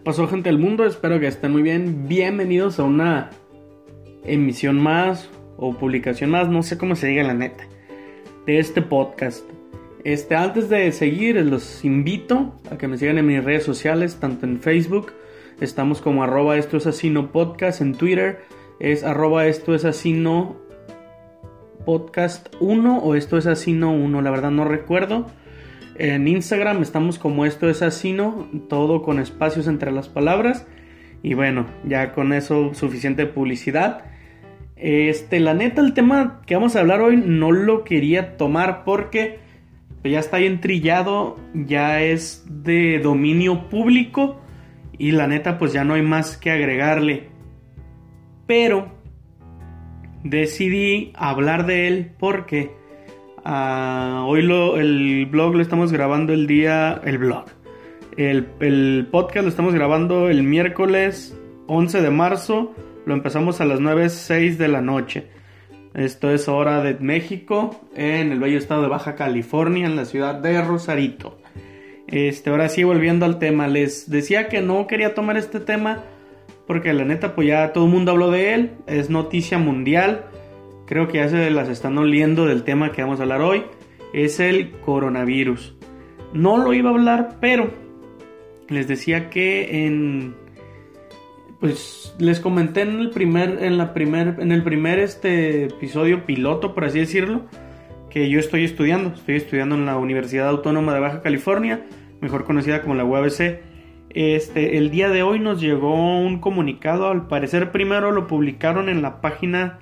¿Qué pasó gente del mundo? Espero que estén muy bien. Bienvenidos a una emisión más o publicación más, no sé cómo se diga la neta, de este podcast. Este, antes de seguir, los invito a que me sigan en mis redes sociales, tanto en Facebook, estamos como arroba esto es así no podcast, en Twitter es arroba esto es así no podcast 1 o esto es así no 1, la verdad no recuerdo. En Instagram estamos como esto es así, ¿no? Todo con espacios entre las palabras. Y bueno, ya con eso suficiente publicidad. Este, la neta, el tema que vamos a hablar hoy no lo quería tomar porque ya está bien trillado, ya es de dominio público y la neta pues ya no hay más que agregarle. Pero decidí hablar de él porque Ah, hoy lo, el blog lo estamos grabando el día. El blog. El, el, podcast lo estamos grabando el miércoles 11 de marzo. Lo empezamos a las 9.06 de la noche. Esto es hora de México, en el bello estado de Baja California, en la ciudad de Rosarito. Este, ahora sí, volviendo al tema, les decía que no quería tomar este tema porque la neta, pues ya todo el mundo habló de él, es noticia mundial creo que ya se las están oliendo del tema que vamos a hablar hoy, es el coronavirus. No lo iba a hablar, pero les decía que en pues les comenté en el primer en la primer en el primer este episodio piloto, por así decirlo, que yo estoy estudiando, estoy estudiando en la Universidad Autónoma de Baja California, mejor conocida como la UABC. Este, el día de hoy nos llegó un comunicado, al parecer primero lo publicaron en la página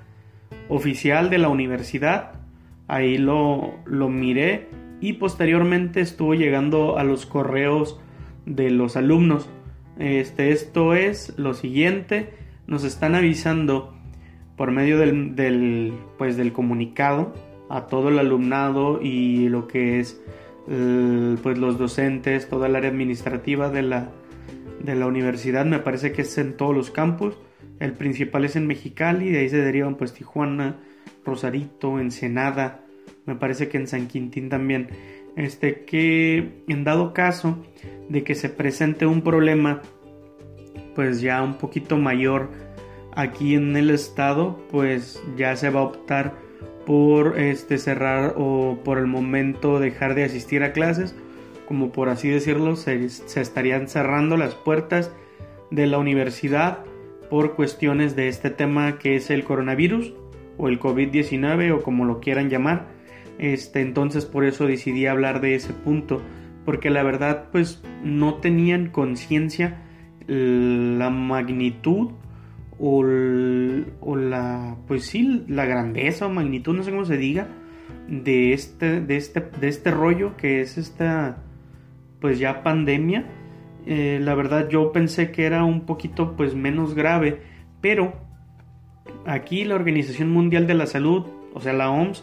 oficial de la universidad. Ahí lo, lo miré y posteriormente estuvo llegando a los correos de los alumnos. Este, esto es lo siguiente, nos están avisando por medio del, del, pues, del comunicado a todo el alumnado y lo que es pues, los docentes, toda el área administrativa de la, de la universidad, me parece que es en todos los campus, el principal es en Mexicali, de ahí se derivan pues Tijuana, Rosarito, Ensenada, me parece que en San Quintín también. Este que en dado caso de que se presente un problema pues ya un poquito mayor aquí en el estado, pues ya se va a optar por este cerrar o por el momento dejar de asistir a clases, como por así decirlo, se, se estarían cerrando las puertas de la universidad por cuestiones de este tema que es el coronavirus o el COVID-19 o como lo quieran llamar. Este, entonces por eso decidí hablar de ese punto, porque la verdad pues no tenían conciencia la magnitud o, o, la pues sí la grandeza o magnitud no sé cómo se diga de este de este de este rollo que es esta pues ya pandemia eh, la verdad yo pensé que era un poquito pues menos grave, pero aquí la Organización Mundial de la Salud, o sea la OMS,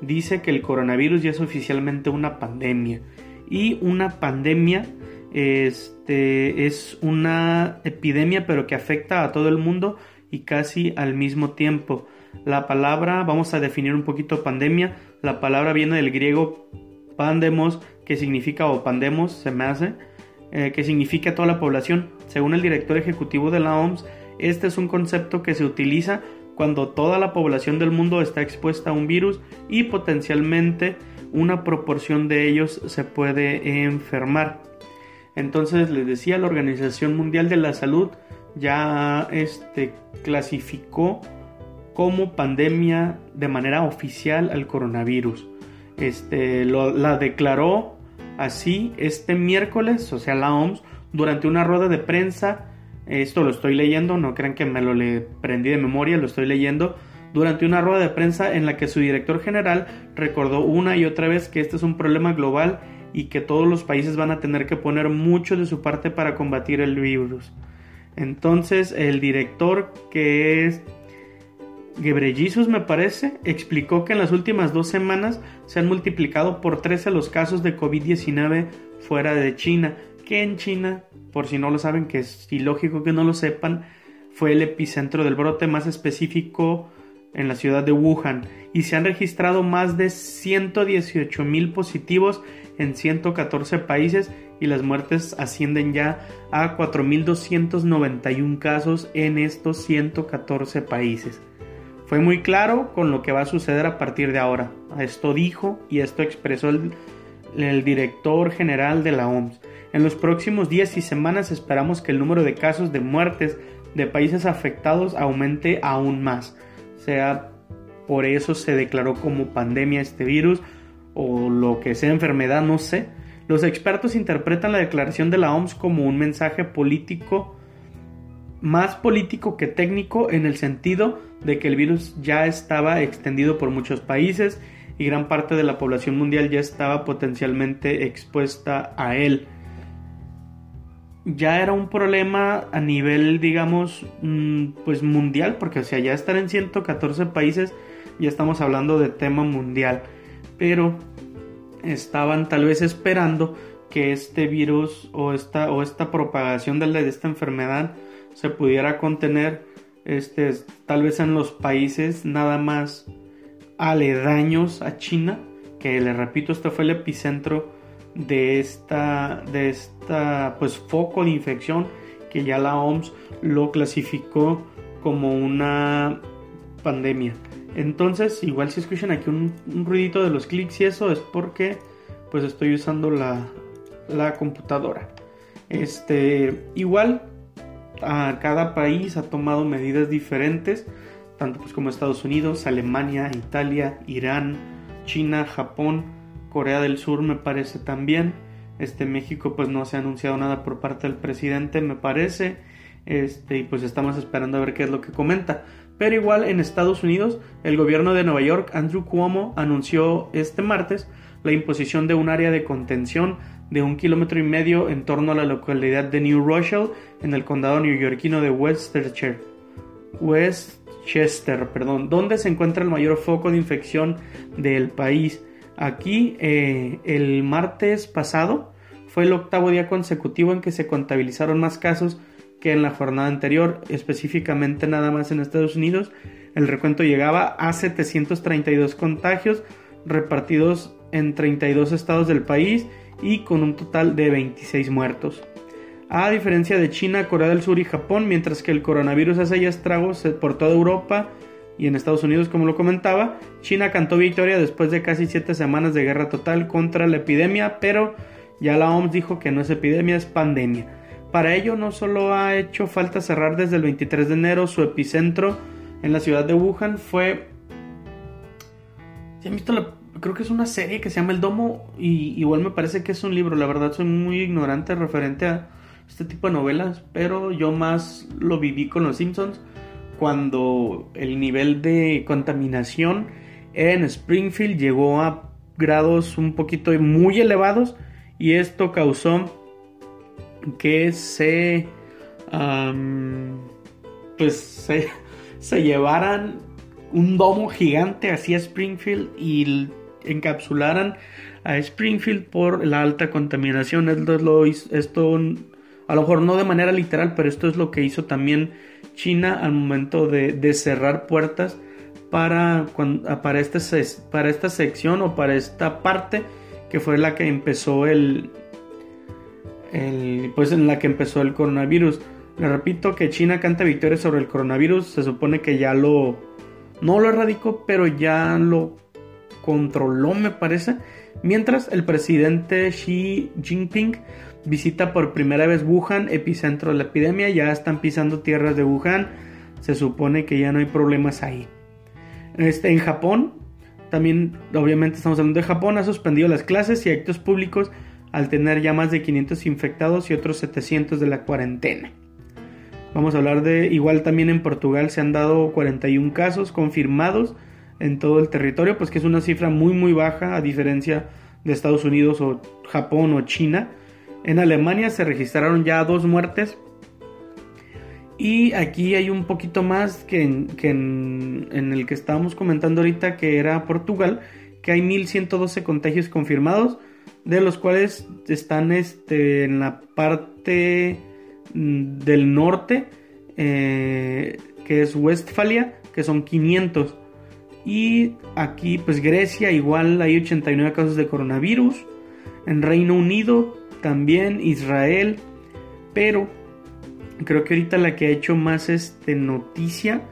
dice que el coronavirus ya es oficialmente una pandemia. Y una pandemia este, es una epidemia pero que afecta a todo el mundo y casi al mismo tiempo. La palabra, vamos a definir un poquito pandemia, la palabra viene del griego pandemos, que significa o pandemos, se me hace, eh, que significa toda la población. Según el director ejecutivo de la OMS, este es un concepto que se utiliza cuando toda la población del mundo está expuesta a un virus y potencialmente una proporción de ellos se puede enfermar. Entonces les decía, la Organización Mundial de la Salud ya este, clasificó como pandemia de manera oficial al coronavirus. Este, la declaró Así, este miércoles, o sea, la OMS, durante una rueda de prensa, esto lo estoy leyendo, no crean que me lo le prendí de memoria, lo estoy leyendo, durante una rueda de prensa en la que su director general recordó una y otra vez que este es un problema global y que todos los países van a tener que poner mucho de su parte para combatir el virus. Entonces, el director que es Gebreyesus, me parece, explicó que en las últimas dos semanas se han multiplicado por 13 los casos de COVID-19 fuera de China, que en China, por si no lo saben, que es ilógico que no lo sepan, fue el epicentro del brote más específico en la ciudad de Wuhan y se han registrado más de 118 mil positivos en 114 países y las muertes ascienden ya a 4.291 casos en estos 114 países. Fue muy claro con lo que va a suceder a partir de ahora. Esto dijo y esto expresó el, director general de la OMS. En los próximos días y semanas esperamos que el número de casos de muertes de países afectados aumente aún más. Sea, por eso se declaró como pandemia este virus o lo que sea enfermedad, no sé. Los expertos interpretan la declaración de la OMS como un mensaje político, más político que técnico, en el sentido de que el virus ya estaba extendido por muchos países y gran parte de la población mundial ya estaba potencialmente expuesta a él. Ya era un problema a nivel, digamos, mm, pues mundial, porque o sea, ya estar en 114 países, ya estamos hablando de tema mundial. Pero estaban tal vez esperando que este virus o esta, o esta propagación de, de esta enfermedad se pudiera contener este, tal vez en los países nada más aledaños a China, que le repito, este fue el epicentro de esta, de esta pues, foco de infección que ya la OMS lo clasificó como una pandemia. Entonces, igual si escuchan aquí un, ruidito de los clics y eso es porque pues estoy usando la, la computadora. Este, igual a cada país ha tomado medidas diferentes, tanto pues como Estados Unidos, Alemania, Italia, Irán, China, Japón, Corea del Sur me parece también. Este México pues no se ha anunciado nada por parte del presidente, me parece. Este, y pues estamos esperando a ver qué es lo que comenta. Pero igual en Estados Unidos, el gobierno de Nueva York, Andrew Cuomo, anunció este martes la imposición de un área de contención de un kilómetro y medio en torno a la localidad de New Rochelle, en el condado neoyorquino de Westchester, Westchester, perdón, donde se encuentra el mayor foco de infección del país. Aquí, eh, el martes pasado, fue el octavo día consecutivo en que se contabilizaron más casos que en la jornada anterior, específicamente nada más en Estados Unidos. El recuento llegaba a 732 contagios repartidos en 32 estados del país y con un total de 26 muertos. A diferencia de China, Corea del Sur y Japón, mientras que el coronavirus hace ya estragos por toda Europa y en Estados Unidos, como lo comentaba, China cantó victoria después de casi 7 semanas de guerra total contra la epidemia, pero ya la OMS dijo que no es epidemia, es pandemia. Para ello no solo ha hecho falta cerrar desde el 23 de enero su epicentro en la ciudad de Wuhan, fue... ¿Se han visto la creo que es una serie que se llama El Domo y igual me parece que es un libro, la verdad soy muy ignorante referente a este tipo de novelas, pero yo más lo viví con los Simpsons cuando el nivel de contaminación en Springfield llegó a grados un poquito muy elevados y esto causó que se pues se, se llevaran un domo gigante hacia Springfield y encapsularan a Springfield por la alta contaminación. Esto, a lo mejor no de manera literal, pero esto es lo que hizo también China al momento de, cerrar puertas para, para, este, para esta sección o para esta parte que fue la que empezó el, el, pues en la que empezó el coronavirus. Le repito que China canta victoria sobre el coronavirus, se supone que ya lo no lo erradicó, pero ya lo controló, me parece. Mientras el presidente Xi Jinping visita por primera vez Wuhan, epicentro de la epidemia, ya están pisando tierras de Wuhan, se supone que ya no hay problemas ahí. Este, en Japón, también obviamente estamos hablando de Japón, ha suspendido las clases y actos públicos al tener ya más de 500 infectados y otros 700 de la cuarentena. Vamos a hablar de, igual también en Portugal se han dado 41 casos confirmados en todo el territorio, pues que es una cifra muy muy baja a diferencia de Estados Unidos o Japón o China. En Alemania se registraron ya dos muertes y aquí hay un poquito más que, en, que en, el que estábamos comentando ahorita, que era Portugal, que hay 1112 contagios confirmados, de los cuales están este, en la parte mm, del norte, eh, que es Westfalia, que son 500 Y aquí, pues Grecia, igual hay 89 casos de coronavirus. En Reino Unido, también Israel. Pero creo que ahorita la que ha hecho más este, noticia,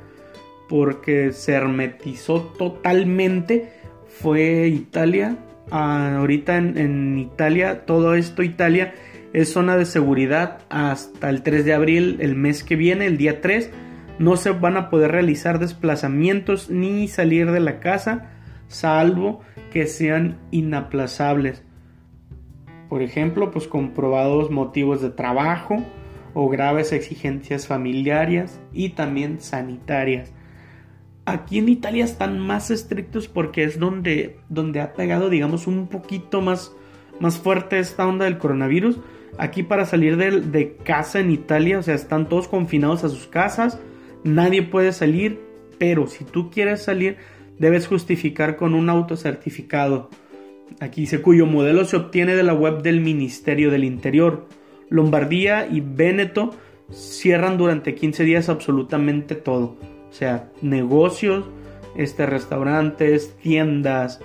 porque se hermetizó totalmente, fue Italia. Ah, ahorita en, en Italia, todo esto Italia es zona de seguridad hasta el 3 de abril, el mes que viene, el día 3 no se van a poder realizar desplazamientos ni salir de la casa, salvo que sean inaplazables. Por ejemplo, pues comprobados motivos de trabajo o graves exigencias familiares y también sanitarias. Aquí en Italia están más estrictos porque es donde, donde ha pegado, digamos, un poquito más, más fuerte esta onda del coronavirus. Aquí para salir de, de casa en Italia, o sea, están todos confinados a sus casas Nadie puede salir, pero si tú quieres salir, debes justificar con un autocertificado. Aquí dice cuyo modelo se obtiene de la web del Ministerio del Interior. Lombardía y Véneto cierran durante 15 días absolutamente todo. O sea, negocios, este, restaurantes, tiendas,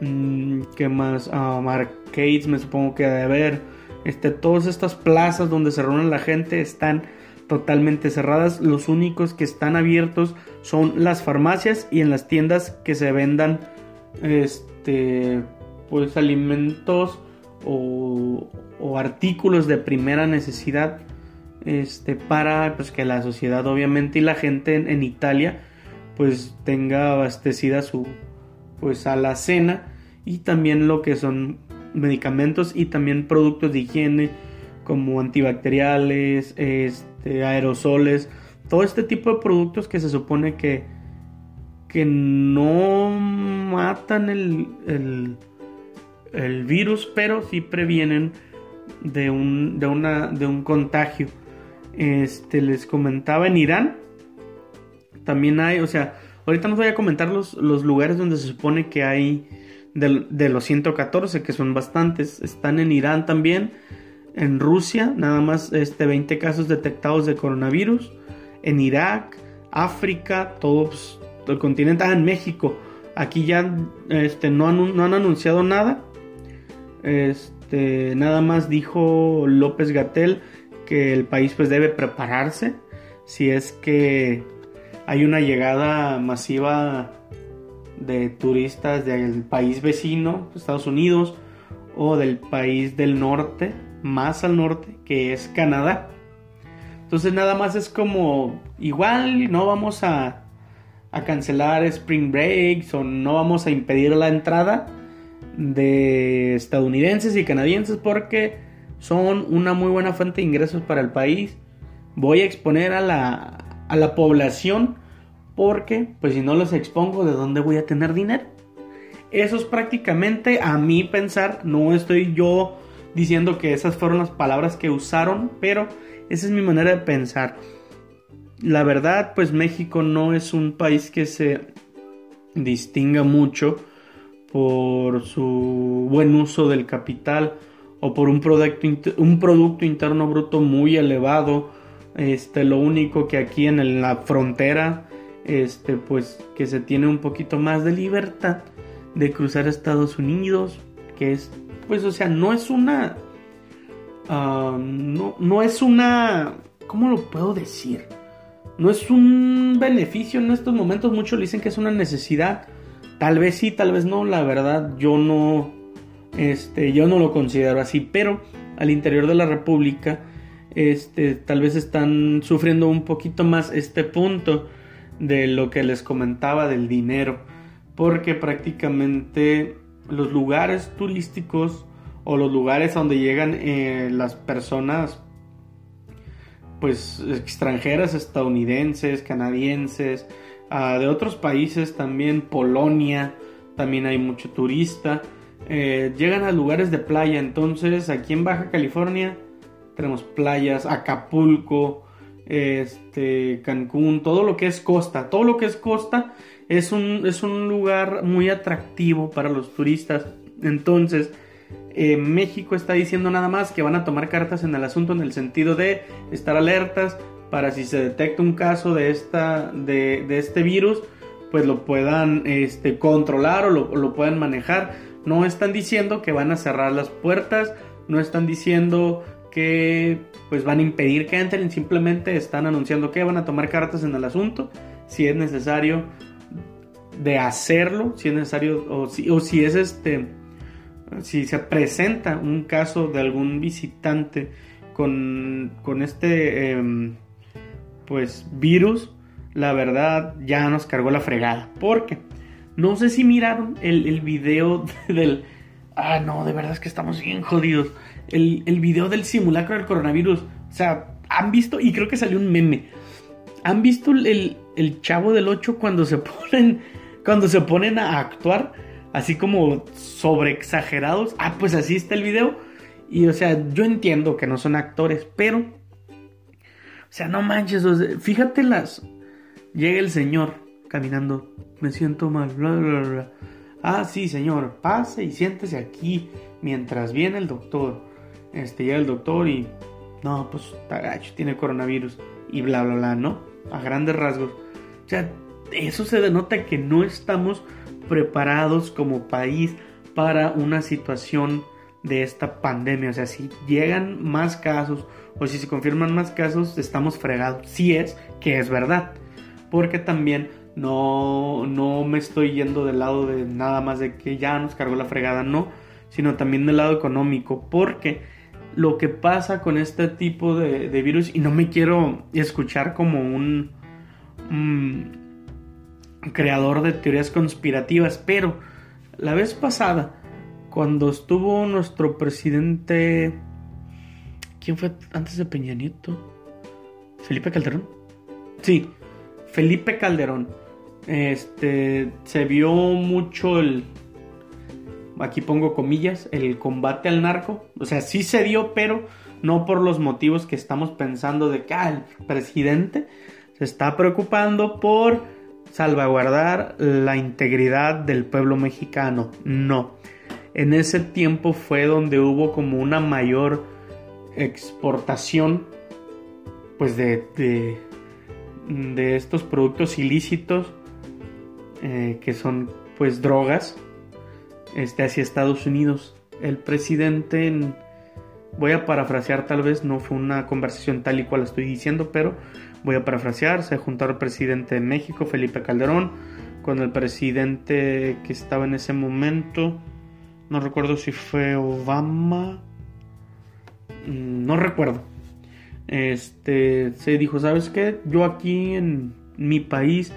mm, ¿qué más? Um, me supongo que debe haber. Este, todas estas plazas donde se reúnen la gente están totalmente cerradas. Los únicos que están abiertos son las farmacias y en las tiendas que se vendan este pues alimentos o, artículos de primera necesidad este para pues que la sociedad obviamente y la gente en, Italia pues tenga abastecida su pues a la cena y también lo que son medicamentos y también productos de higiene como antibacteriales, aerosoles, todo este tipo de productos que se supone que, que no matan el, el, el virus, pero sí previenen de un, de una, de un contagio. Este, les comentaba en Irán, también hay, o sea, ahorita nos voy a comentar los, los lugares donde se supone que hay de, de los 114, que son bastantes, están en Irán también en Rusia, nada más este, 20 casos detectados de coronavirus. En Irak, África, todo pues, el continente. Ah, en México. Aquí ya este, no, han, no han anunciado nada. Este, nada más dijo López Gatel que el país pues debe prepararse si es que hay una llegada masiva de turistas del país vecino, Estados Unidos, o del país del norte, más al norte, que es Canadá. Entonces nada más es como, igual no vamos a, cancelar Spring Breaks o no vamos a impedir la entrada de estadounidenses y canadienses porque son una muy buena fuente de ingresos para el país. Voy a exponer a la, a la población porque pues si no los expongo, ¿de dónde voy a tener dinero? Eso es prácticamente a mi pensar, no estoy yo diciendo que esas fueron las palabras que usaron, pero esa es mi manera de pensar. La verdad, pues México no es un país que se distinga mucho por su buen uso del capital o por un producto, un producto interno bruto muy elevado. Este, lo único que aquí en la frontera, este, pues que se tiene un poquito más de libertad de cruzar Estados Unidos, que es pues, o sea, no es una... Ah, no, no es una... ¿Cómo lo puedo decir? No es un beneficio en estos momentos. Muchos dicen que es una necesidad. Tal vez sí, tal vez no. La verdad, yo no... Este, yo no lo considero así. Pero al interior de la República, este, tal vez están sufriendo un poquito más este punto de lo que les comentaba del dinero. Porque prácticamente los lugares turísticos o los lugares donde llegan eh, las personas pues extranjeras, estadounidenses, canadienses, ah, de otros países también, Polonia, también hay mucho turista, eh, llegan a lugares de playa, entonces aquí en Baja California tenemos playas, Acapulco, este, Cancún, todo lo que es costa, todo lo que es costa es un, es un lugar muy atractivo para los turistas. Entonces, eh, México está diciendo nada más que van a tomar cartas en el asunto en el sentido de estar alertas para si se detecta un caso de, esta, de, este virus, pues lo puedan este, controlar o lo, lo puedan manejar. No están diciendo que van a cerrar las puertas, no están diciendo que pues van a impedir que entren, simplemente están anunciando que van a tomar cartas en el asunto, si es necesario de hacerlo, si es necesario o si, es este si se presenta un caso de algún visitante con, con este em, pues virus, la verdad ya nos cargó la fregada. Porque no sé si miraron el, el video del... Ah, no, de verdad es que estamos bien jodidos el, el video del simulacro del coronavirus. O sea, han visto, y creo que salió un meme. ¿Han visto el, el chavo del 8 cuando se ponen. Cuando se ponen a actuar? Así como sobre exagerados. Ah, pues así está el video. Y o sea, yo entiendo que no son actores, pero. O sea, no manches. fíjate las. Llega el señor caminando. Me siento mal. Bla, bla, bla. Ah, sí, señor. Pase y siéntese aquí mientras viene el doctor este, llega el doctor y, no, pues está gacho, tiene coronavirus y bla, bla, bla, ¿no? A grandes rasgos. O sea, eso se denota que no estamos preparados como país para una situación de esta pandemia. O sea, si llegan más casos o si se confirman más casos, estamos fregados. Si es que es verdad. Porque también no, no me estoy yendo del lado de nada más de que ya nos cargó la fregada, no. Sino también del lado económico. Porque lo que pasa con este tipo de, virus y no me quiero escuchar como un, creador de teorías conspirativas, pero la vez pasada, cuando estuvo nuestro presidente, ¿quién fue antes de Peña Nieto? Felipe Calderón. Sí, Felipe Calderón. Este se vio mucho el aquí pongo comillas, el combate al narco. O sea, sí se dio, pero no por los motivos que estamos pensando de que ah, el presidente se está preocupando por salvaguardar la integridad del pueblo mexicano. No. En ese tiempo fue donde hubo como una mayor exportación pues de, de, estos productos ilícitos eh, que son pues drogas este, hacia Estados Unidos. El presidente, voy a parafrasear tal vez, no fue una conversación tal y cual estoy diciendo, pero voy a parafrasear, se juntó el presidente de México, Felipe Calderón, con el presidente que estaba en ese momento, no recuerdo si fue Obama, mm, no recuerdo. Este se dijo, ¿sabes qué? Yo aquí en mi país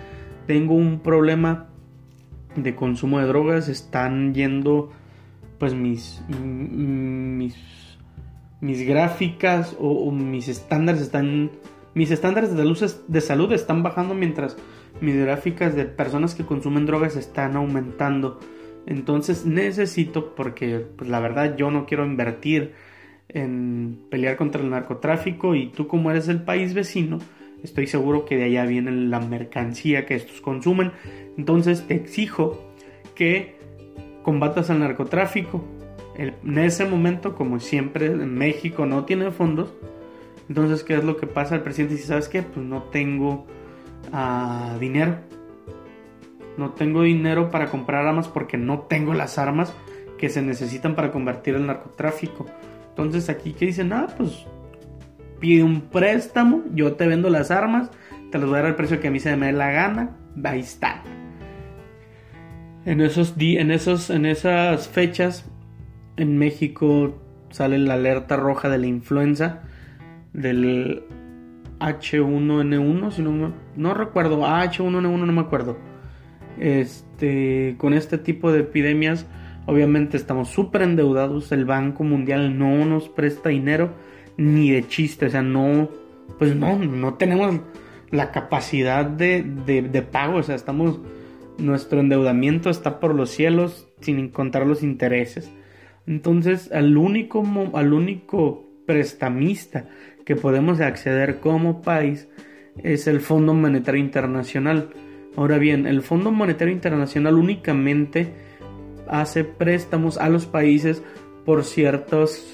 tengo un problema de consumo de drogas están yendo pues mis mis, mis gráficas o, mis estándares están mis estándares de, luces de salud están bajando mientras mis gráficas de personas que consumen drogas están aumentando entonces necesito porque pues la verdad yo no quiero invertir en pelear contra el narcotráfico y tú como eres el país vecino Estoy seguro que de allá viene la mercancía que estos consumen. Entonces te exijo que combatas al narcotráfico. En ese momento, como siempre, México no tiene fondos. Entonces, ¿qué es lo que pasa? El presidente dice, ¿sabes qué? Pues no tengo ah, dinero. No tengo dinero para comprar armas porque no tengo las armas que se necesitan para convertir el narcotráfico. Entonces aquí que dicen, ah, pues pide un préstamo, yo te vendo las armas, te las voy a dar al precio que a mí se me dé la gana, ahí está. En, esos en, esos, en esas fechas, en México sale la alerta roja de la influenza, del H1N1, si no, no recuerdo, H1N1 no me acuerdo. Este, con este tipo de epidemias, obviamente estamos súper endeudados, el Banco Mundial no nos presta dinero ni de chiste, o sea, no, pues no, no tenemos la capacidad de, de, pago, o sea, estamos, nuestro endeudamiento está por los cielos sin encontrar los intereses. Entonces, al único, al único prestamista que podemos acceder como país es el Fondo Monetario Internacional. Ahora bien, el Fondo Monetario Internacional únicamente hace préstamos a los países por ciertos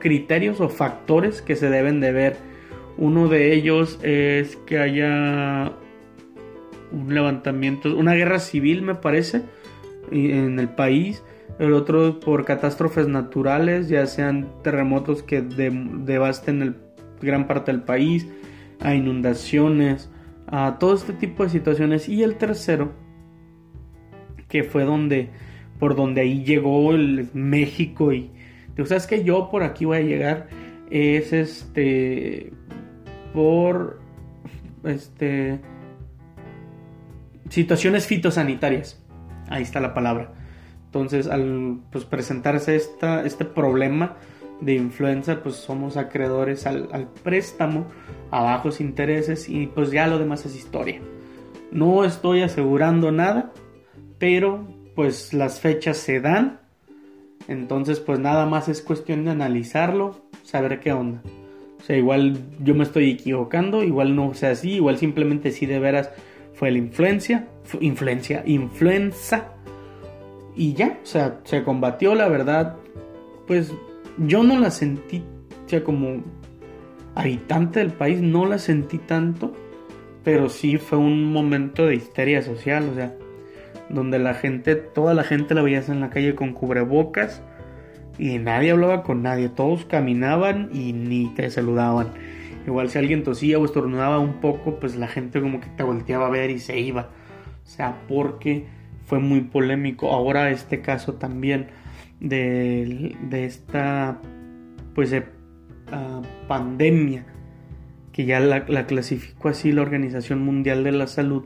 criterios o factores que se deben de ver. Uno de ellos es que haya un levantamiento, una guerra civil me parece, en el país. El otro por catástrofes naturales, ya sean terremotos que devasten el, gran parte del país, a inundaciones, a todo este tipo de situaciones. Y el tercero, que fue donde, por donde ahí llegó el México y, ¿sabes que Yo por aquí voy a llegar, es este, por, este, situaciones fitosanitarias. Ahí está la palabra. Entonces, al pues, presentarse esta, este problema de influenza, pues somos acreedores al, al, préstamo a bajos intereses y pues ya lo demás es historia. No estoy asegurando nada, pero pues las fechas se dan. Entonces, pues nada más es cuestión de analizarlo, saber qué onda. O sea, igual yo me estoy equivocando, igual no sea así, igual simplemente sí de veras fue la influencia, influencia, influenza. Y ya, o sea, se combatió, la verdad, pues yo no la sentí, o sea, como habitante del país, no la sentí tanto, pero sí fue un momento de histeria social, o sea, donde la gente, toda la gente la veías en la calle con cubrebocas y nadie hablaba con nadie, todos caminaban y ni te saludaban. Igual si alguien tosía o estornudaba un poco, pues la gente como que te volteaba a ver y se iba. O sea, porque fue muy polémico. Ahora este caso también de, esta pues ah, pandemia que ya la, la, clasificó así la Organización Mundial de la Salud.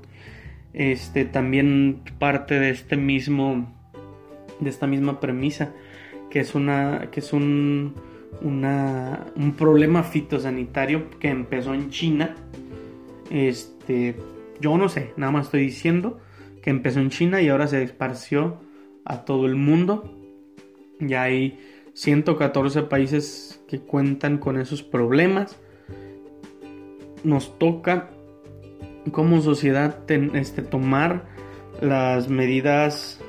Este también parte de este mismo de esta misma premisa que es una que es un un problema fitosanitario que empezó en China. Este, yo no sé, nada más estoy diciendo que empezó en China y ahora se esparció a todo el mundo. Ya hay 114 países que cuentan con esos problemas. Nos toca como sociedad este, tomar las medidas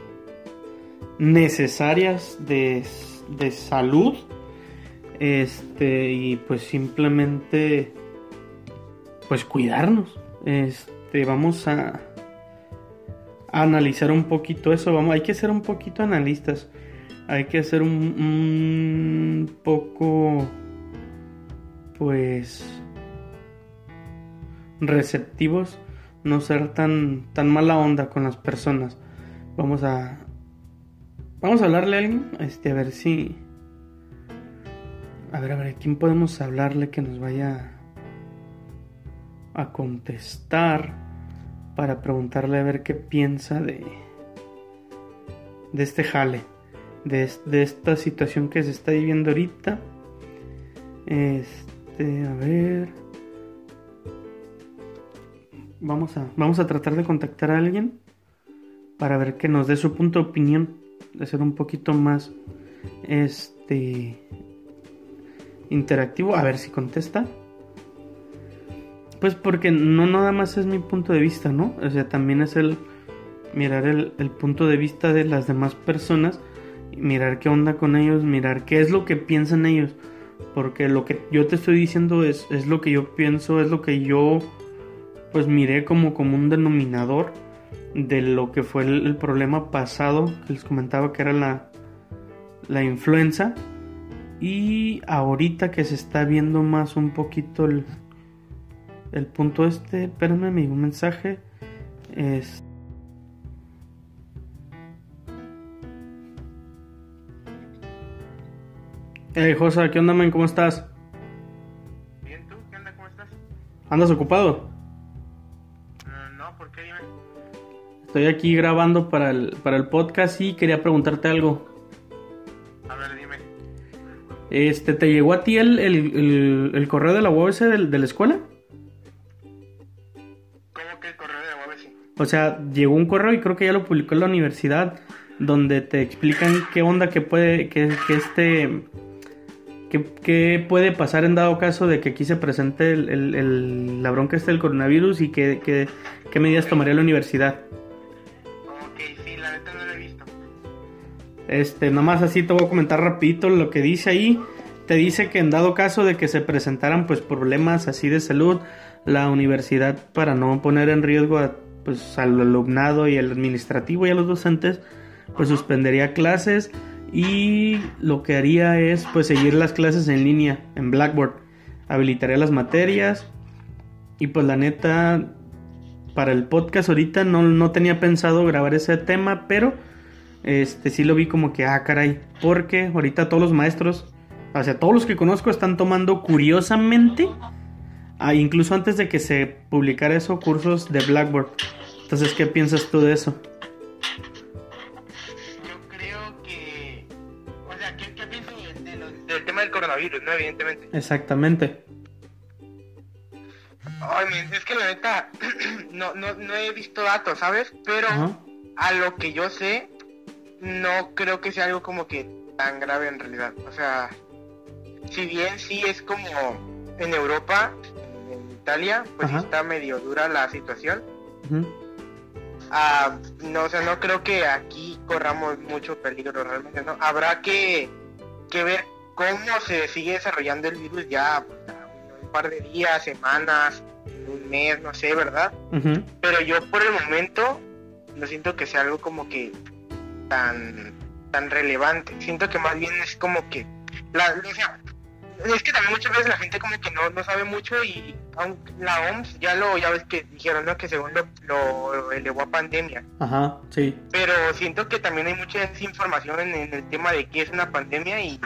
necesarias de, de salud este, y pues simplemente, pues cuidarnos. Este, vamos a, analizar un poquito eso. Vamos, hay que ser un poquito analistas. Hay que ser un, poco, pues, receptivos. No ser tan, tan mala onda con las personas. Vamos a, vamos a hablarle a alguien, este, a ver si a ver, a ver, ¿quién podemos hablarle que nos vaya a contestar para preguntarle a ver qué piensa de, de este jale, de, esta situación que se está viviendo ahorita? Este, a ver. Vamos a, vamos a tratar de contactar a alguien para ver que nos dé su punto de opinión, de ser un poquito más este interactivo. A ver si contesta. Pues porque no nada más es mi punto de vista, ¿no? O sea, también es el mirar el, punto de vista de las demás personas, mirar qué onda con ellos, mirar qué es lo que piensan ellos. Porque lo que yo te estoy diciendo es, es lo que yo pienso, es lo que yo pues miré como, como un denominador de lo que fue el, problema pasado que les comentaba que era la, la influenza y ahorita que se está viendo más un poquito el, el punto este, espérame, mi mensaje es... Hey, Josa, ¿qué onda, man? ¿Cómo estás? Bien, ¿tú? ¿Qué onda? ¿Cómo estás? ¿Andas ocupado? Uh, no, ¿por qué? Dime. Estoy aquí grabando para el, para el podcast y quería preguntarte algo. Este, ¿te llegó a ti el, el, correo de la UABC de, de, la escuela? ¿Cómo que el correo de la UABC? O sea, llegó un correo y creo que ya lo publicó en la universidad donde te explican qué onda que puede, que, que este, qué, puede pasar en dado caso de que aquí se presente el, el, la bronca este del coronavirus y qué, qué medidas tomaría la universidad. Este, nomás así te voy a comentar rapidito lo que dice ahí. Te dice que en dado caso de que se presentaran pues problemas así de salud, la universidad para no poner en riesgo a pues al alumnado y al administrativo y a los docentes, pues suspendería clases y lo que haría es pues seguir las clases en línea en Blackboard. Habilitaría las materias y pues la neta para el podcast ahorita no, no tenía pensado grabar ese tema, pero este sí lo vi como que ah caray, porque ahorita todos los maestros, o sea, todos los que conozco están tomando curiosamente Ah, incluso antes de que se publicara eso, cursos de Blackboard. Entonces, ¿qué piensas tú de eso? Coronavirus, no? Evidentemente. Exactamente. Ay, es que la neta. no, no, no he visto datos, ¿sabes? Pero Ajá. a lo que yo sé, no creo que sea algo como que tan grave en realidad. O sea, si bien sí es como en Europa, en Italia, pues Ajá. está medio dura la situación. Ah, no, o sea, no creo que aquí corramos mucho peligro realmente, ¿no? Habrá que, que ver cómo se sigue desarrollando el virus ya un par de días, semanas, un mes, no sé, ¿verdad? Pero yo por el momento no siento que sea algo como que tan tan relevante. Siento que más bien es como que la, o sea, es que también muchas veces la gente como que no, no sabe mucho y aunque la OMS ya lo ya ves que dijeron ¿no? que según lo, lo elevó a pandemia. Ajá, sí. Pero siento que también hay mucha desinformación en, en el tema de qué es una pandemia y,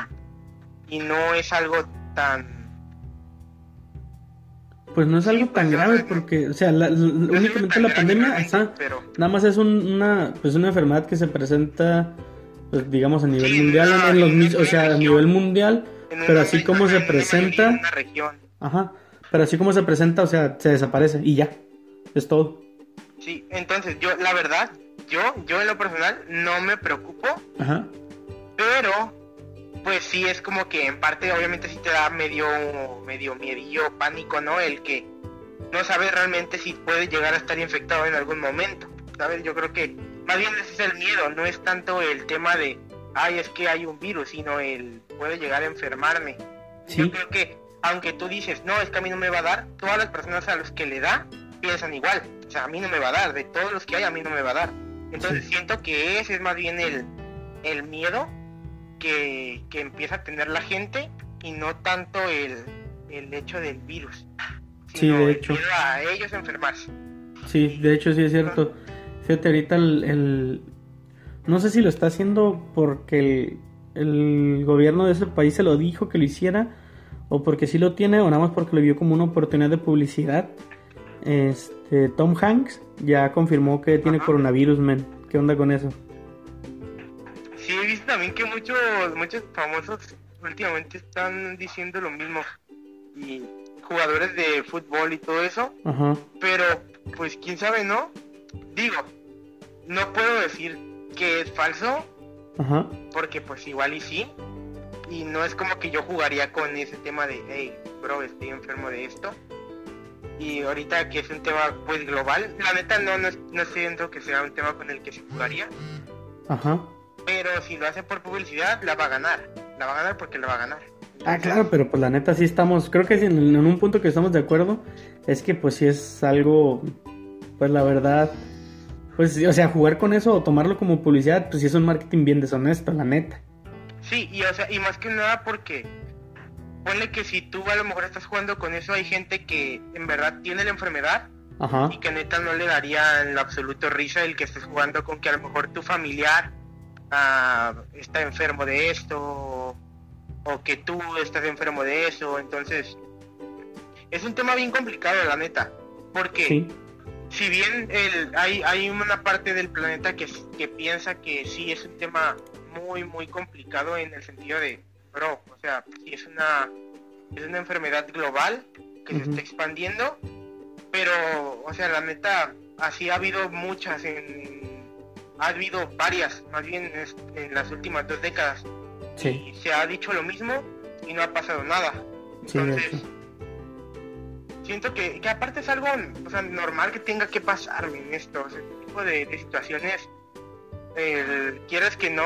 y no es algo tan Pues no es algo Sí, pues, tan yo grave porque, o sea, la- la- no únicamente la grave pandemia, pero nada más es un- una, pues una enfermedad que se presenta, pues digamos a nivel Sí, mundial, una- en los en o sea, a nivel mundial, pero así como se presenta, en una región. ajá, pero así como se presenta, o sea, se desaparece y ya, es todo. Sí, entonces yo, la verdad, yo, yo en lo personal no me preocupo, Ajá, pero pues sí es como que en parte obviamente sí te da medio, medio miedillo, pánico, ¿no? El que no sabes realmente si puedes llegar a estar infectado en algún momento, ¿sabes? Yo creo que más bien ese es el miedo, no es tanto el tema de, ay, es que hay un virus, sino el, puede llegar a enfermarme. Yo creo que aunque tú dices, no, es que a mí no me va a dar, todas las personas a los que le da piensan igual. O sea, a mí no me va a dar, de todos los que hay, a mí no me va a dar. Entonces Sí. siento que ese es más bien el, el miedo que, que empieza a tener la gente y no tanto el, el hecho del virus. Sí, de el hecho. miedo a ellos enfermarse. sí, de hecho sí es cierto. Fíjate, ahorita el, el- no sé si lo está haciendo porque el, el gobierno de ese país se lo dijo que lo hiciera, o porque sí lo tiene, o nada más porque lo vio como una oportunidad de publicidad. Este, Tom Hanks ya confirmó que tiene Ajá. coronavirus, men. ¿Qué onda con eso? Sí, he visto también que muchos, muchos famosos últimamente están diciendo lo mismo. Y jugadores de fútbol y todo eso. Ajá, Pero, pues quién sabe, ¿no? Digo, no puedo decir que es falso, ajá, porque pues igual y sí. Y no es como que yo jugaría con ese tema de, hey, bro, estoy enfermo de esto. Y ahorita que es un tema pues global, la neta no, no, no siento que sea un tema con el que se jugaría. ajá. Pero si lo hace por publicidad, la va a ganar. La va a ganar porque la va a ganar. Ah, claro, pero pues la neta sí estamos, creo que en, en un punto que estamos de acuerdo, es que pues sí es algo, pues la verdad, pues o sea, jugar con eso o tomarlo como publicidad, pues sí es un marketing bien deshonesto, la neta. Sí, y, o sea, y más que nada porque ponle que si tú a lo mejor estás jugando con eso, hay gente que en verdad tiene la enfermedad Ajá, y que neta no le daría en lo absoluto risa el que estés jugando con que a lo mejor tu familiar ah, está enfermo de esto o, o que tú estás enfermo de eso. Entonces, es un tema bien complicado, la neta, porque sí, si bien el, hay, hay una parte del planeta que, que piensa que sí es un tema muy, muy complicado en el sentido de, bro, o sea, sí es una, es una enfermedad global que se está expandiendo, pero, o sea, la neta, así ha habido muchas, en, ha habido varias, más bien en las últimas dos décadas, sí, y se ha dicho lo mismo y no ha pasado nada. sí, Entonces, hecho. siento que, que aparte es algo o sea, normal que tenga que pasar en esto, o sea, este tipo de, de situaciones, el, quieras que no,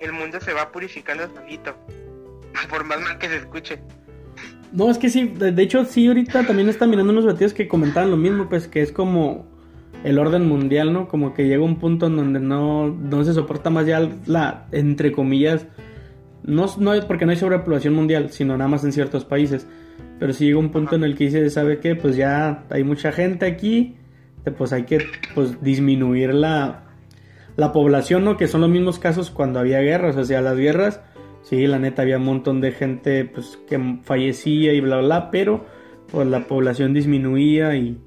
el mundo se va purificando solito, por más mal que se escuche. No, es que sí, de, de hecho sí, ahorita también están mirando unos batidos que comentaban lo mismo, pues que es como, el orden mundial, ¿no? Como que llega un punto en donde no, no se soporta más ya la, entre comillas, no, no porque no hay sobrepoblación mundial, sino nada más en ciertos países. Pero si llega un punto en el que dice, ¿sabe qué? Pues ya hay mucha gente aquí, pues hay que pues, disminuir la, la población, ¿no? Que son los mismos casos cuando había guerras, o sea, las guerras, sí, la neta había un montón de gente pues que fallecía y bla, bla, pero pues la población disminuía y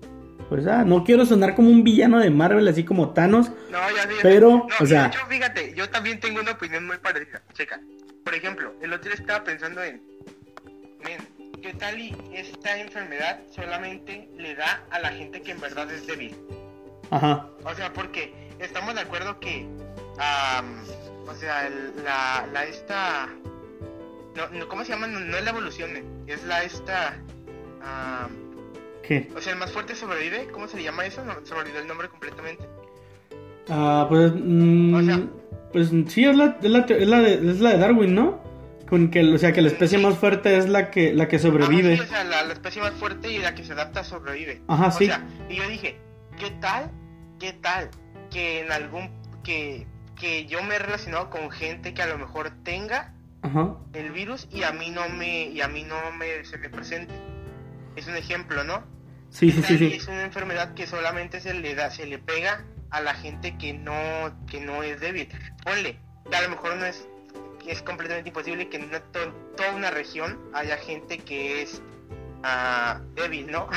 pues ah, no quiero sonar como un villano de Marvel, así como Thanos. No, ya sí, Pero, no, o sea. De hecho, fíjate, yo también tengo una opinión muy parecida. Checa. Por ejemplo, el otro día estaba pensando en. Men, ¿qué tal y esta enfermedad solamente le da a la gente que en verdad es débil? Ajá. O sea, porque estamos de acuerdo que. o sea, el- la, la esta. No, no, ¿Cómo se llama? No, no es la evolución, men, es la esta. ¿Qué? o sea, el más fuerte sobrevive. ¿Cómo se le llama eso? No, se me olvidó el nombre completamente. Ah, pues. mm, O sea- pues sí, es la, es, la, es la de, es la de Darwin, ¿no? Con que, o sea, que la especie más fuerte es la que, la que sobrevive. Ah, sí, o sea, la, la especie más fuerte y la que se adapta sobrevive. Ajá, o sí. sea, y yo dije, ¿qué tal? ¿Qué tal? Que en algún que que yo me he relacionado con gente que a lo mejor tenga Ajá. el virus y a mí no me y a mí no me se me presente. Es un ejemplo, ¿no? Sí, ¿Qué sí, sí, sí. Es una enfermedad que solamente se le da se le pega a la gente que no que no es débil. Ponle, a lo mejor no es es completamente imposible que en una- to- toda una región haya gente que es ah, débil, ¿no?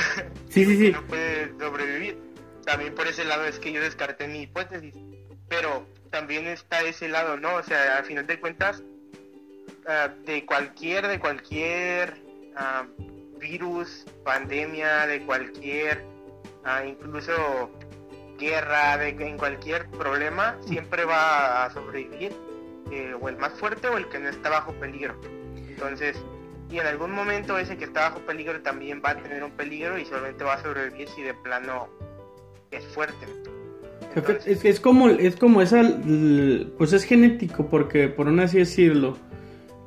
Sí, sí, sí. no puede sobrevivir. También por ese lado es que yo descarté mi hipótesis. Pero también está ese lado, ¿no? O sea, al final de cuentas, ah, de cualquier, de cualquier ah, virus, pandemia, de cualquier, ah, incluso guerra, de, en cualquier problema, siempre va a sobrevivir eh, o el más fuerte o el que no está bajo peligro. Entonces, y en algún momento ese que está bajo peligro también va a tener un peligro y solamente va a sobrevivir si de plano es fuerte. Entonces, Es, es como, es como esa, pues es genético, porque por no así decirlo,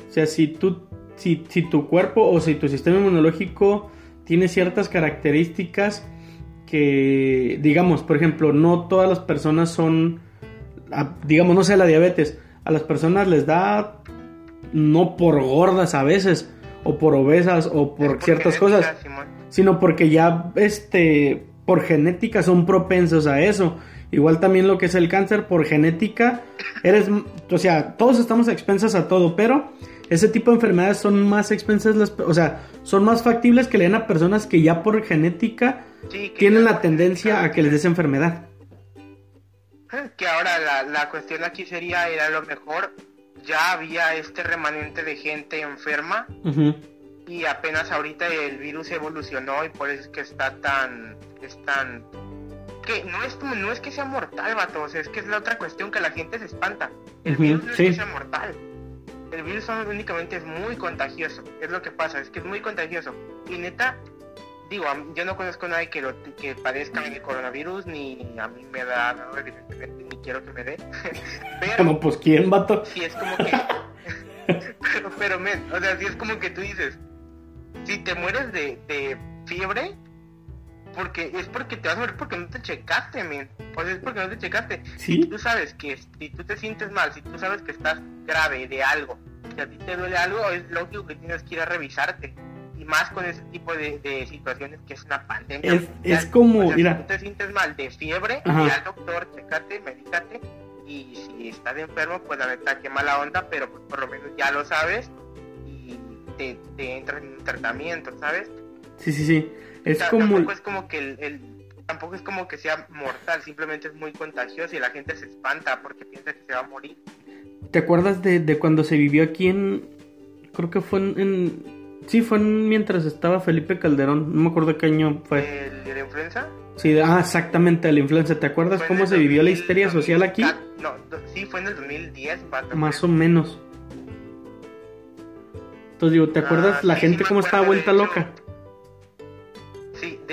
o sea, si tú, si, si tu cuerpo o si tu sistema inmunológico tiene ciertas características que, digamos, por ejemplo, no todas las personas son, digamos, no sé, la diabetes, a las personas les da no por gordas a veces, o por obesas, o por ciertas genética, cosas, Simón. sino porque ya este por genética son propensos a eso. Igual también lo que es el cáncer por genética eres, o sea, todos estamos expensas a todo, pero ese tipo de enfermedades son más expensas, las, o sea, son más factibles que le den a personas que ya por genética Sí, tienen la tendencia genética- a que les des enfermedad. Que ahora la, la cuestión aquí sería, era a lo mejor ya había este remanente de gente enferma y apenas ahorita el virus evolucionó y por eso es que está tan es tan que no es no es que sea mortal vato o sea es que es la otra cuestión que la gente se espanta el Ujú, virus no sí. es que sea mortal el virus únicamente es muy contagioso es lo que pasa es que es muy contagioso y neta digo yo no conozco a nadie que lo que padezca el coronavirus ni a mí me da nada evidentemente ni quiero que me dé pero pues quién, vato. si es como que pero, pero men, o sea, si es como que tú dices, si te mueres de, de fiebre, porque es porque te vas a morir porque no te checaste, men. Sea, es porque no te checaste. Sí. Si tú sabes que si tú te sientes mal, si tú sabes que estás grave de algo, si a ti te duele algo, es lógico que tienes que ir a revisarte. Y más con ese tipo de, de situaciones que es una pandemia. Es- como, O sea, mira. Si tú te sientes mal de fiebre, Ajá. al doctor, checate, medícate. Y si estás enfermo, pues la neta, qué mala onda, pero pues, por lo menos ya lo sabes y te, te entras en un tratamiento, ¿sabes? Sí, sí, sí. Es O sea, como Tampoco es como que el, el- tampoco es como que sea mortal, simplemente es muy contagioso y la gente se espanta porque piensa que se va a morir. ¿Te acuerdas de, de cuando se vivió aquí en... Creo que fue en... en- Sí, fue en- mientras estaba Felipe Calderón. No me acuerdo qué año fue. ¿El de la influenza? Sí, de- ah, exactamente, la influenza. ¿Te acuerdas Fue cómo se vivió la 2000, histeria social aquí? 2004, No, sí, fue en el 2010, vato, Más o menos. Entonces digo, ¿te acuerdas Ah, la sí, gente sí cómo estaba vuelta de loca?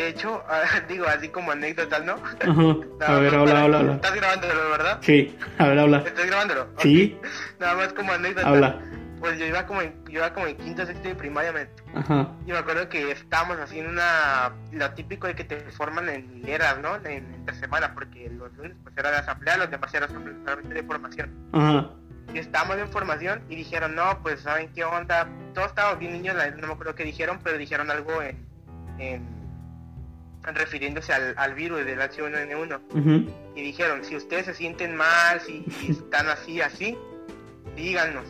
De hecho, digo, así como anécdota, ¿no? Ajá. A ver, habla, para- habla, habla. Estás grabándolo, ¿verdad? Sí, a ver, habla. ¿Estás grabándolo? Sí. Nada más como anécdota. habla. pues yo iba como en, yo iba como en quinto, sexto de primaria, me, Ajá. y me acuerdo que estábamos haciendo una, lo típico de que te forman en hileras, ¿no? En, entre semana, porque los lunes pues era de asamblea, los demás era solamente de formación. Ajá. Y estábamos en formación y dijeron, no, pues saben qué onda, todos estábamos bien niños, la no me acuerdo qué dijeron, pero dijeron algo en, en refiriéndose al, al virus del H1N1 ujú. y dijeron, si ustedes se sienten mal, si, si están así, así, díganos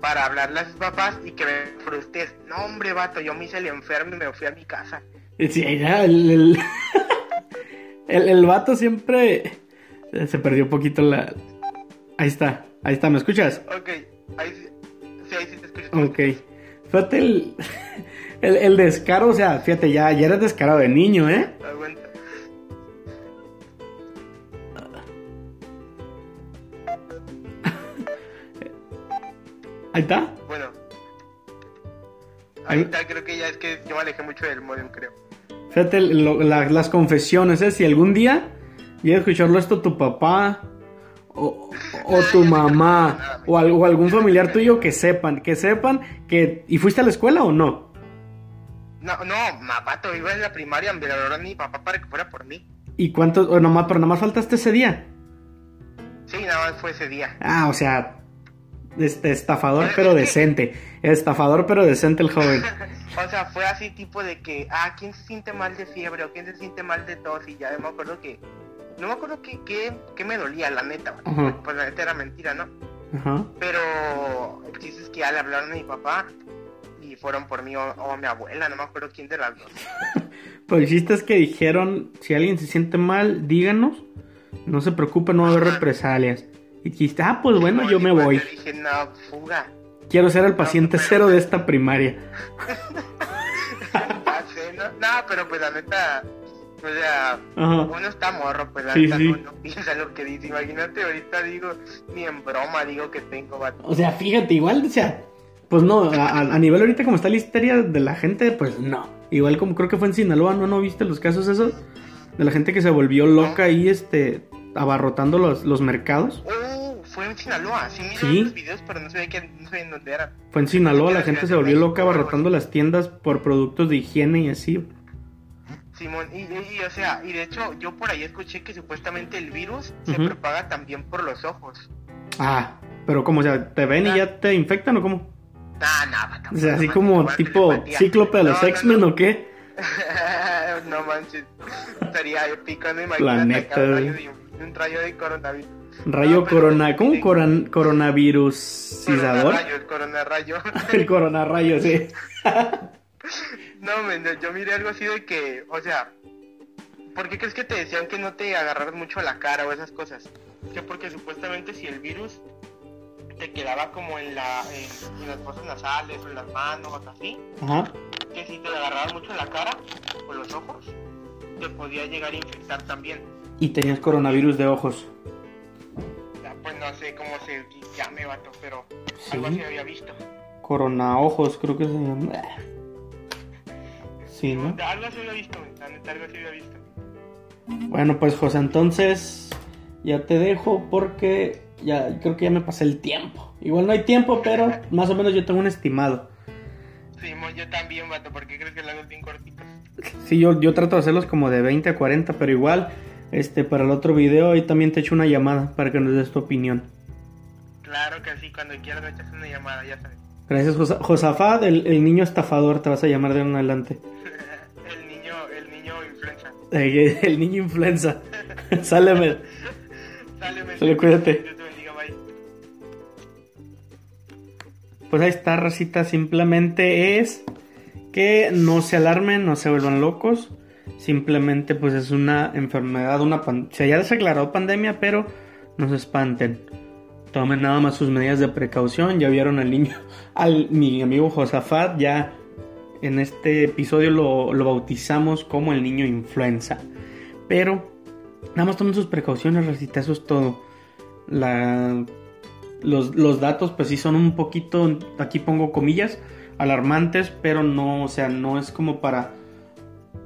para hablarle a sus papás y que me por ustedes. No, hombre, vato, yo me hice el enfermo y me fui a mi casa. Sí, el, el, el, el vato siempre se perdió un poquito la... Ahí está, ahí está, ¿me escuchas? Ok, ahí sí, sí, ahí sí te escucho. Ok. Fíjate el, el, el descaro, o sea, fíjate, ya, ya eres descarado de niño, ¿eh? Aguanta. Ahí está. Bueno. Ahí- Ahorita creo que ya es que yo me alejé mucho del modem, creo. Fíjate lo- la- las confesiones, ¿eh? Si algún día llega a escucharlo esto tu papá o, o tu mamá o, o algún familiar tuyo que sepan, que sepan que... ¿Y fuiste a la escuela o no? No, no, ma, vato, iba en la primaria, me lo mi papá para que fuera por mí. ¿Y cuántos? O nomás, pero nomás faltaste ese día. Sí, nada más fue ese día. Ah, o sea, este estafador pero decente. Estafador pero decente el joven. o sea, fue así tipo de que, ah, ¿quién se siente mal de fiebre o quién se siente mal de tos? Y ya me acuerdo que, no me acuerdo qué qué qué me dolía, la neta. Ajá. Pues la neta era mentira, ¿no? Ajá. Pero el chiste es que ya le hablaron a mi papá fueron por mí o, o mi abuela, no me acuerdo quién de las dos. Pues el chiste es que dijeron, si alguien se siente mal, díganos. No se preocupe, no va a haber represalias. Y dijiste, ah, pues bueno, yo me pues voy. Yo dije, no, fuga. Quiero ser el paciente cero de esta primaria. Sé, ¿no? Pero pues la neta, o sea, Ajá. uno está morro, pues la Sí, neta sí. No, no piensa lo que dice. Imagínate, ahorita digo, ni en broma digo que tengo vato. O sea, fíjate, igual, o sea, pues no, a, nivel ahorita como está la histeria de la gente, pues no. Igual como creo que fue en Sinaloa, ¿no? ¿No viste los casos esos? De la gente que se volvió loca ahí, este, abarrotando los, los mercados. Oh, fue en Sinaloa. Sí, Sí. los videos, pero no sabía, que, no sabía en dónde era. Fue en Sinaloa, la gente se volvió loca abarrotando las tiendas por productos de higiene y así. Simón, y, y, y, o sea, y de hecho, yo por ahí escuché que supuestamente el virus se propaga también por los ojos. Ah, pero como, o sea, ¿te ven y ya te infectan o cómo? Nah, nah, vato, O sea, así como tipo cíclope de los no, X-Men no. o qué? no manches, estaría épico, no imagínate Planeta, acá rayo de, un rayo de coronavirus. Rayo pero- corona, ¿cómo coran, coronavirusidador? Coronarrayo, el coronarrayo. El coronarrayo, sí. no, men, yo miré algo así de que, o sea, ¿por qué crees que te decían que no te agarraras mucho a la cara o esas cosas? Que porque supuestamente si el virus te quedaba como en, la, en, en las fosas nasales o en las manos, así, Ajá. que si te agarrabas mucho la cara o los ojos, te podía llegar a infectar también. Y tenías coronavirus de ojos. Ya, Pues no sé cómo se llame, vato, pero Sí. algo así había visto. Corona ojos, creo que se llama. Sí, ¿no? Algo así había visto, la algo así había visto. Bueno, pues José, entonces ya te dejo porque ya creo que ya me pasé el tiempo. Igual no hay tiempo, pero más o menos yo tengo un estimado. Simón, yo también, vato, ¿por qué crees que lo hago bien cortito? Sí, yo, yo trato de hacerlos como de 20 a 40, pero igual, este, para el otro video ahí también te echo una llamada para que nos des tu opinión. Claro que sí, cuando quieras me echas una llamada, ya sabes. Gracias, Jos- Josafat, el, el niño estafador, te vas a llamar de ahora en adelante. el niño, el niño influenza. Eh, El niño influenza. Sáleme. Sale, men. Sale, cuídate. Pues ahí está, racita. Simplemente es que no se alarmen, no se vuelvan locos. Simplemente pues es una enfermedad, una pan- se ya se declaró pandemia, pero no se espanten. Tomen nada más sus medidas de precaución. Ya vieron al niño, al mi amigo Josafat, ya en este episodio lo, lo bautizamos como el niño influenza. Pero nada más tomen sus precauciones, racita, eso es todo. La, los, los datos pues sí son un poquito, aquí pongo comillas, alarmantes, pero no, o sea, no es como para...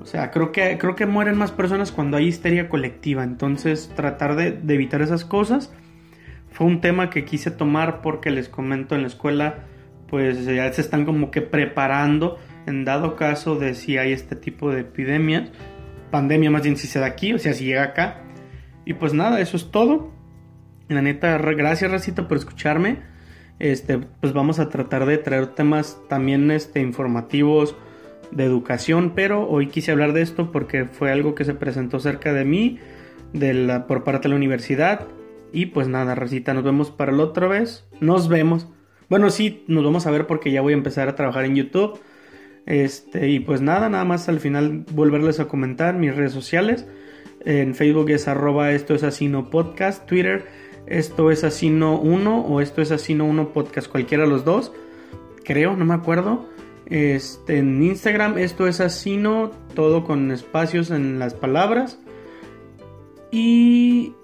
O sea, creo que, creo que mueren más personas cuando hay histeria colectiva, entonces tratar de, de evitar esas cosas. fue un tema que quise tomar porque les comento en la escuela, pues ya se están como que preparando en dado caso de si hay este tipo de epidemias, pandemia más bien si se da aquí, o sea, si llega acá. Y pues nada, eso es todo. La neta, gracias Racita por escucharme. Este, pues vamos a tratar de traer temas también este, informativos de educación, pero hoy quise hablar de esto porque fue algo que se presentó cerca de mí, de la, por parte de la universidad. Y pues nada, Racita, nos vemos para la otra vez. Nos vemos. Bueno, sí, nos vamos a ver porque ya voy a empezar a trabajar en YouTube. Este, y pues nada, nada más al final volverles a comentar mis redes sociales. En Facebook es arroba esto es asino podcast, Twitter esto es asino 1 o esto es asino 1 podcast, cualquiera de los dos, creo, no me acuerdo. Este, en Instagram esto es asino, todo con espacios en las palabras. Y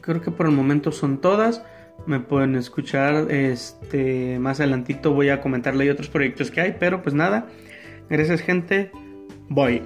creo que por el momento son todas. Me pueden escuchar este más adelantito voy a comentarle otros proyectos que hay, pero pues nada. Gracias gente. Voy.